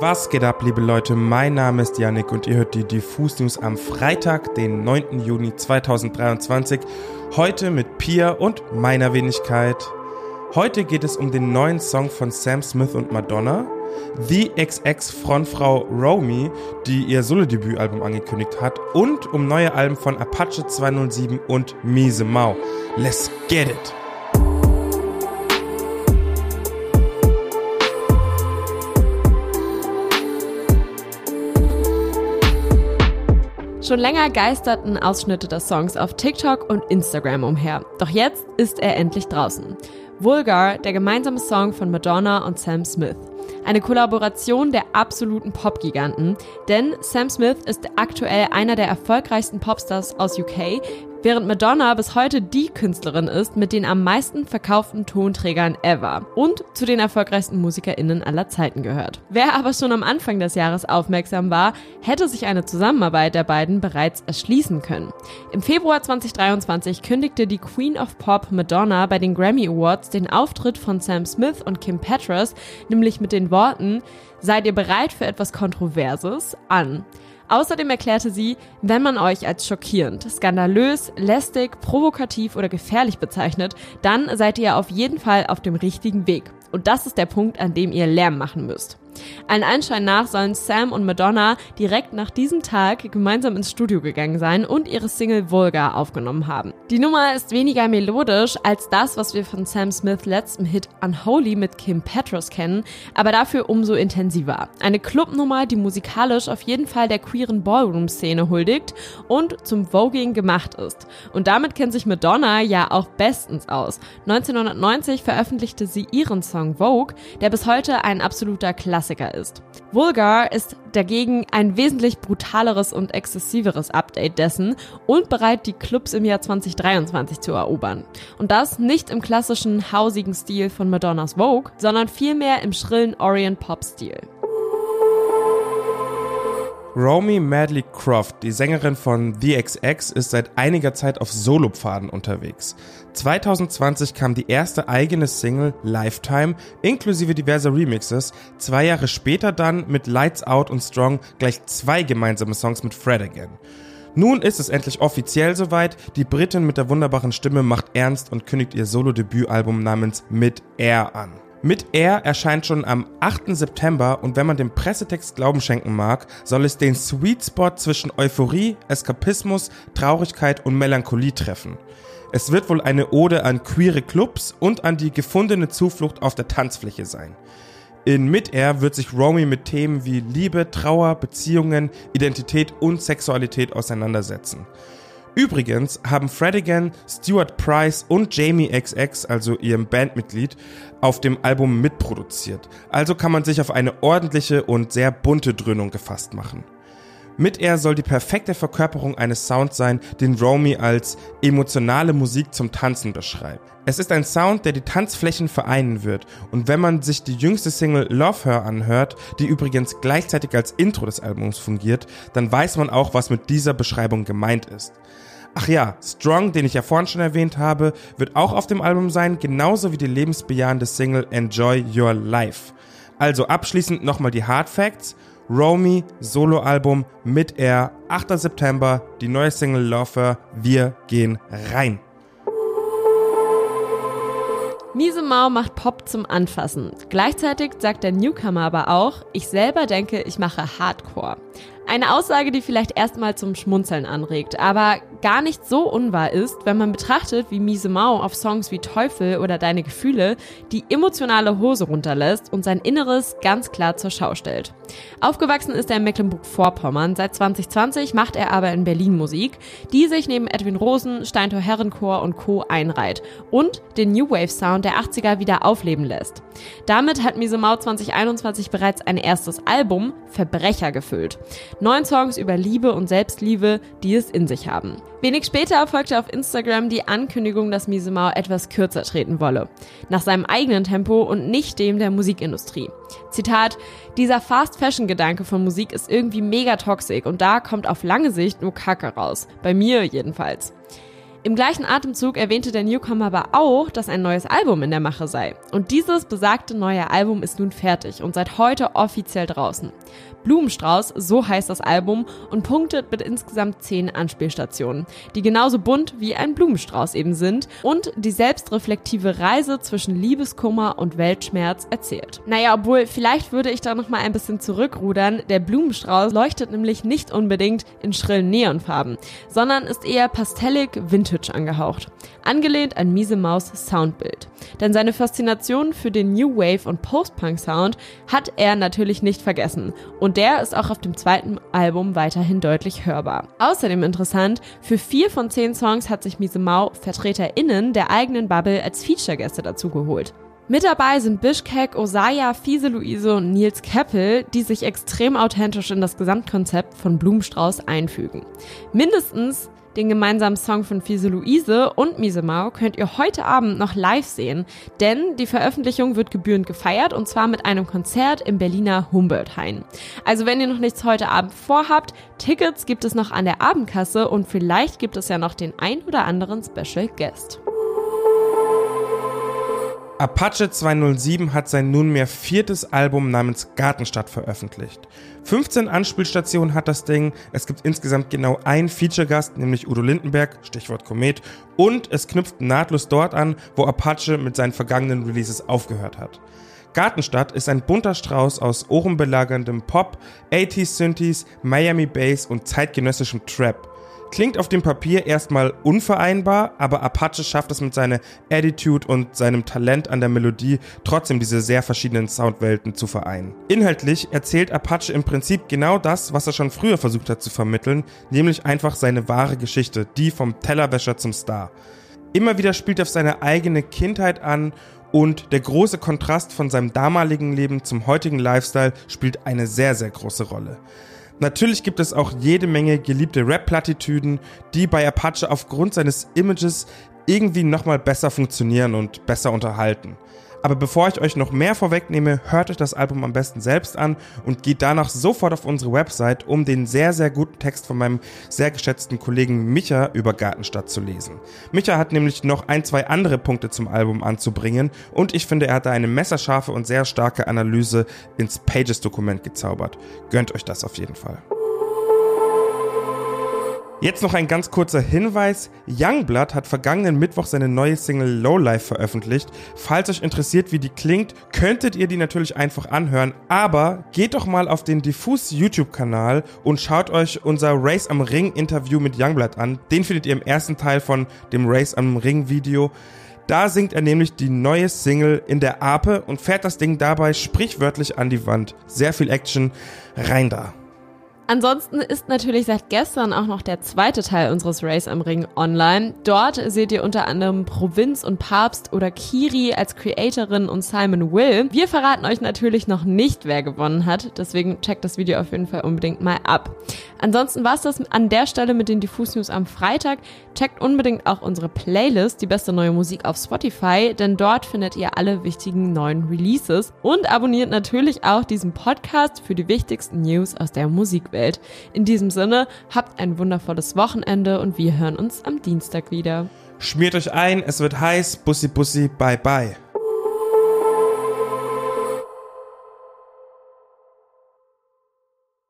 Was geht ab, liebe Leute? Mein Name ist Yannick und ihr hört die Diffus News am Freitag, den 9. Juni 2023. Heute mit Pia und meiner Wenigkeit. Heute geht es um den neuen Song von Sam Smith und Madonna, The XX Frontfrau Romy, die ihr Solo-Debütalbum angekündigt hat, und um neue Alben von Apache 207 und Miese Mau. Let's get it! Schon länger geisterten Ausschnitte des Songs auf TikTok und Instagram umher. Doch jetzt ist er endlich draußen. Vulgar, der gemeinsame Song von Madonna und Sam Smith. Eine Kollaboration der absoluten Popgiganten, denn Sam Smith ist aktuell einer der erfolgreichsten Popstars aus UK, Während Madonna bis heute die Künstlerin ist mit den am meisten verkauften Tonträgern ever und zu den erfolgreichsten MusikerInnen aller Zeiten gehört. Wer aber schon am Anfang des Jahres aufmerksam war, hätte sich eine Zusammenarbeit der beiden bereits erschließen können. Im Februar 2023 kündigte die Queen of Pop Madonna bei den Grammy Awards den Auftritt von Sam Smith und Kim Petras, nämlich mit den Worten, Seid ihr bereit für etwas Kontroverses? an. Außerdem erklärte sie, wenn man euch als schockierend, skandalös, lästig, provokativ oder gefährlich bezeichnet, dann seid ihr auf jeden Fall auf dem richtigen Weg. Und das ist der Punkt, an dem ihr Lärm machen müsst. Allen Anschein nach sollen Sam und Madonna direkt nach diesem Tag gemeinsam ins Studio gegangen sein und ihre Single Vulgar aufgenommen haben. Die Nummer ist weniger melodisch als das, was wir von Sam Smiths letztem Hit Unholy mit Kim Petras kennen, aber dafür umso intensiver. Eine Clubnummer, die musikalisch auf jeden Fall der queeren Ballroom-Szene huldigt und zum Voging gemacht ist. Und damit kennt sich Madonna ja auch bestens aus. 1990 veröffentlichte sie ihren Song Vogue, der bis heute ein absoluter Klassiker Klassiker ist. Vulgar ist dagegen ein wesentlich brutaleres und exzessiveres Update dessen und bereit, die Clubs im Jahr 2023 zu erobern. Und das nicht im klassischen hausigen Stil von Madonnas Vogue, sondern vielmehr im schrillen Orient Pop Stil. Romy Madley Croft, die Sängerin von The XX, ist seit einiger Zeit auf Solopfaden unterwegs. 2020 kam die erste eigene Single Lifetime inklusive diverser Remixes, zwei Jahre später dann mit Lights Out und Strong gleich zwei gemeinsame Songs mit Fred Again. Nun ist es endlich offiziell soweit, die Britin mit der wunderbaren Stimme macht ernst und kündigt ihr Solo-Debütalbum namens Mid Air an. Mit Air erscheint schon am 8. September und wenn man dem Pressetext Glauben schenken mag, soll es den Sweet Spot zwischen Euphorie, Eskapismus, Traurigkeit und Melancholie treffen. Es wird wohl eine Ode an queere Clubs und an die gefundene Zuflucht auf der Tanzfläche sein. In Mid-Air wird sich Romy mit Themen wie Liebe, Trauer, Beziehungen, Identität und Sexualität auseinandersetzen. Übrigens haben Fredigan, Stuart Price und Jamie XX, also ihrem Bandmitglied, auf dem Album mitproduziert. Also kann man sich auf eine ordentliche und sehr bunte Dröhnung gefasst machen. Mit er soll die perfekte Verkörperung eines Sounds sein, den Romy als emotionale Musik zum Tanzen beschreibt. Es ist ein Sound, der die Tanzflächen vereinen wird und wenn man sich die jüngste Single Love Her anhört, die übrigens gleichzeitig als Intro des Albums fungiert, dann weiß man auch, was mit dieser Beschreibung gemeint ist. Ach ja, Strong, den ich ja vorhin schon erwähnt habe, wird auch auf dem Album sein, genauso wie die lebensbejahende Single Enjoy Your Life. Also abschließend nochmal die Hard Facts. Romy, Soloalbum mit Air, 8. September, die neue Single Lover, wir gehen rein. Miese Mau macht Pop zum Anfassen. Gleichzeitig sagt der Newcomer aber auch, ich selber denke, ich mache Hardcore. Eine Aussage, die vielleicht erstmal zum Schmunzeln anregt, aber gar nicht so unwahr ist, wenn man betrachtet, wie Miese Mau auf Songs wie Teufel oder Deine Gefühle die emotionale Hose runterlässt und sein Inneres ganz klar zur Schau stellt. Aufgewachsen ist er in Mecklenburg-Vorpommern, seit 2020 macht er aber in Berlin Musik, die sich neben Edwin Rosen, Steintor Herrenchor und Co. einreiht und den New Wave Sound der 80er wieder aufleben lässt. Damit hat Miese Mau 2021 bereits ein erstes Album, Verbrecher, gefüllt. Neun Songs über Liebe und Selbstliebe, die es in sich haben. Wenig später erfolgte auf Instagram die Ankündigung, dass Misemau etwas kürzer treten wolle. Nach seinem eigenen Tempo und nicht dem der Musikindustrie. Zitat, dieser Fast-Fashion-Gedanke von Musik ist irgendwie mega toxisch und da kommt auf lange Sicht nur Kacke raus. Bei mir jedenfalls. Im gleichen Atemzug erwähnte der Newcomer aber auch, dass ein neues Album in der Mache sei. Und dieses besagte neue Album ist nun fertig und seit heute offiziell draußen. Blumenstrauß, so heißt das Album, und punktet mit insgesamt zehn Anspielstationen, die genauso bunt wie ein Blumenstrauß eben sind und die selbstreflektive Reise zwischen Liebeskummer und Weltschmerz erzählt. Naja, obwohl, vielleicht würde ich da nochmal ein bisschen zurückrudern. Der Blumenstrauß leuchtet nämlich nicht unbedingt in schrillen Neonfarben, sondern ist eher pastellig vintage angehaucht. Angelehnt an Miese Maus Soundbild. Denn seine Faszination für den New Wave und Post-Punk Sound hat er natürlich nicht vergessen und der ist auch auf dem zweiten Album weiterhin deutlich hörbar. Außerdem interessant, für vier von zehn Songs hat sich Miese Mau VertreterInnen der eigenen Bubble als Feature-Gäste dazugeholt. Mit dabei sind Bishkek, Osaya, Fiese Luise und Nils Keppel, die sich extrem authentisch in das Gesamtkonzept von Blumenstrauß einfügen. Mindestens den gemeinsamen Song von Fiese Luise und Miese Mau könnt ihr heute Abend noch live sehen, denn die Veröffentlichung wird gebührend gefeiert und zwar mit einem Konzert im Berliner Humboldt-Hain. Also wenn ihr noch nichts heute Abend vorhabt, Tickets gibt es noch an der Abendkasse und vielleicht gibt es ja noch den ein oder anderen Special Guest. Apache 207 hat sein nunmehr viertes Album namens Gartenstadt veröffentlicht. 15 Anspielstationen hat das Ding, es gibt insgesamt genau einen Feature-Gast, nämlich Udo Lindenberg, Stichwort Komet, und es knüpft nahtlos dort an, wo Apache mit seinen vergangenen Releases aufgehört hat. Gartenstadt ist ein bunter Strauß aus ohrenbelagerndem Pop, 80s Synthes, Miami Bass und zeitgenössischem Trap. Klingt auf dem Papier erstmal unvereinbar, aber Apache schafft es mit seiner Attitude und seinem Talent an der Melodie trotzdem diese sehr verschiedenen Soundwelten zu vereinen. Inhaltlich erzählt Apache im Prinzip genau das, was er schon früher versucht hat zu vermitteln, nämlich einfach seine wahre Geschichte, die vom Tellerwäscher zum Star. Immer wieder spielt er auf seine eigene Kindheit an und der große Kontrast von seinem damaligen Leben zum heutigen Lifestyle spielt eine sehr, sehr große Rolle. Natürlich gibt es auch jede Menge geliebte Rap-Plattitüden, die bei Apache aufgrund seines Images irgendwie nochmal besser funktionieren und besser unterhalten. Aber bevor ich euch noch mehr vorwegnehme, hört euch das Album am besten selbst an und geht danach sofort auf unsere Website, um den sehr, sehr guten Text von meinem sehr geschätzten Kollegen Micha über Gartenstadt zu lesen. Micha hat nämlich noch ein, zwei andere Punkte zum Album anzubringen und ich finde, er hat da eine messerscharfe und sehr starke Analyse ins Pages-Dokument gezaubert. Gönnt euch das auf jeden Fall. Jetzt noch ein ganz kurzer Hinweis. Youngblood hat vergangenen Mittwoch seine neue Single Lowlife veröffentlicht. Falls euch interessiert, wie die klingt, könntet ihr die natürlich einfach anhören. Aber geht doch mal auf den Diffus YouTube-Kanal und schaut euch unser Race am Ring Interview mit Youngblood an. Den findet ihr im ersten Teil von dem Race am Ring Video. Da singt er nämlich die neue Single in der Ape und fährt das Ding dabei sprichwörtlich an die Wand. Sehr viel Action. Rein da. Ansonsten ist natürlich seit gestern auch noch der zweite Teil unseres Race am Ring online. Dort seht ihr unter anderem Provinz und Papst oder Kiri als Creatorin und Simon Will. Wir verraten euch natürlich noch nicht, wer gewonnen hat, deswegen checkt das Video auf jeden Fall unbedingt mal ab. Ansonsten war es das an der Stelle mit den Diffus News am Freitag. Checkt unbedingt auch unsere Playlist, die beste neue Musik auf Spotify, denn dort findet ihr alle wichtigen neuen Releases und abonniert natürlich auch diesen Podcast für die wichtigsten News aus der Musikwelt. Welt. In diesem Sinne, habt ein wundervolles Wochenende und wir hören uns am Dienstag wieder. Schmiert euch ein, es wird heiß. Bussi, bussi, bye, bye.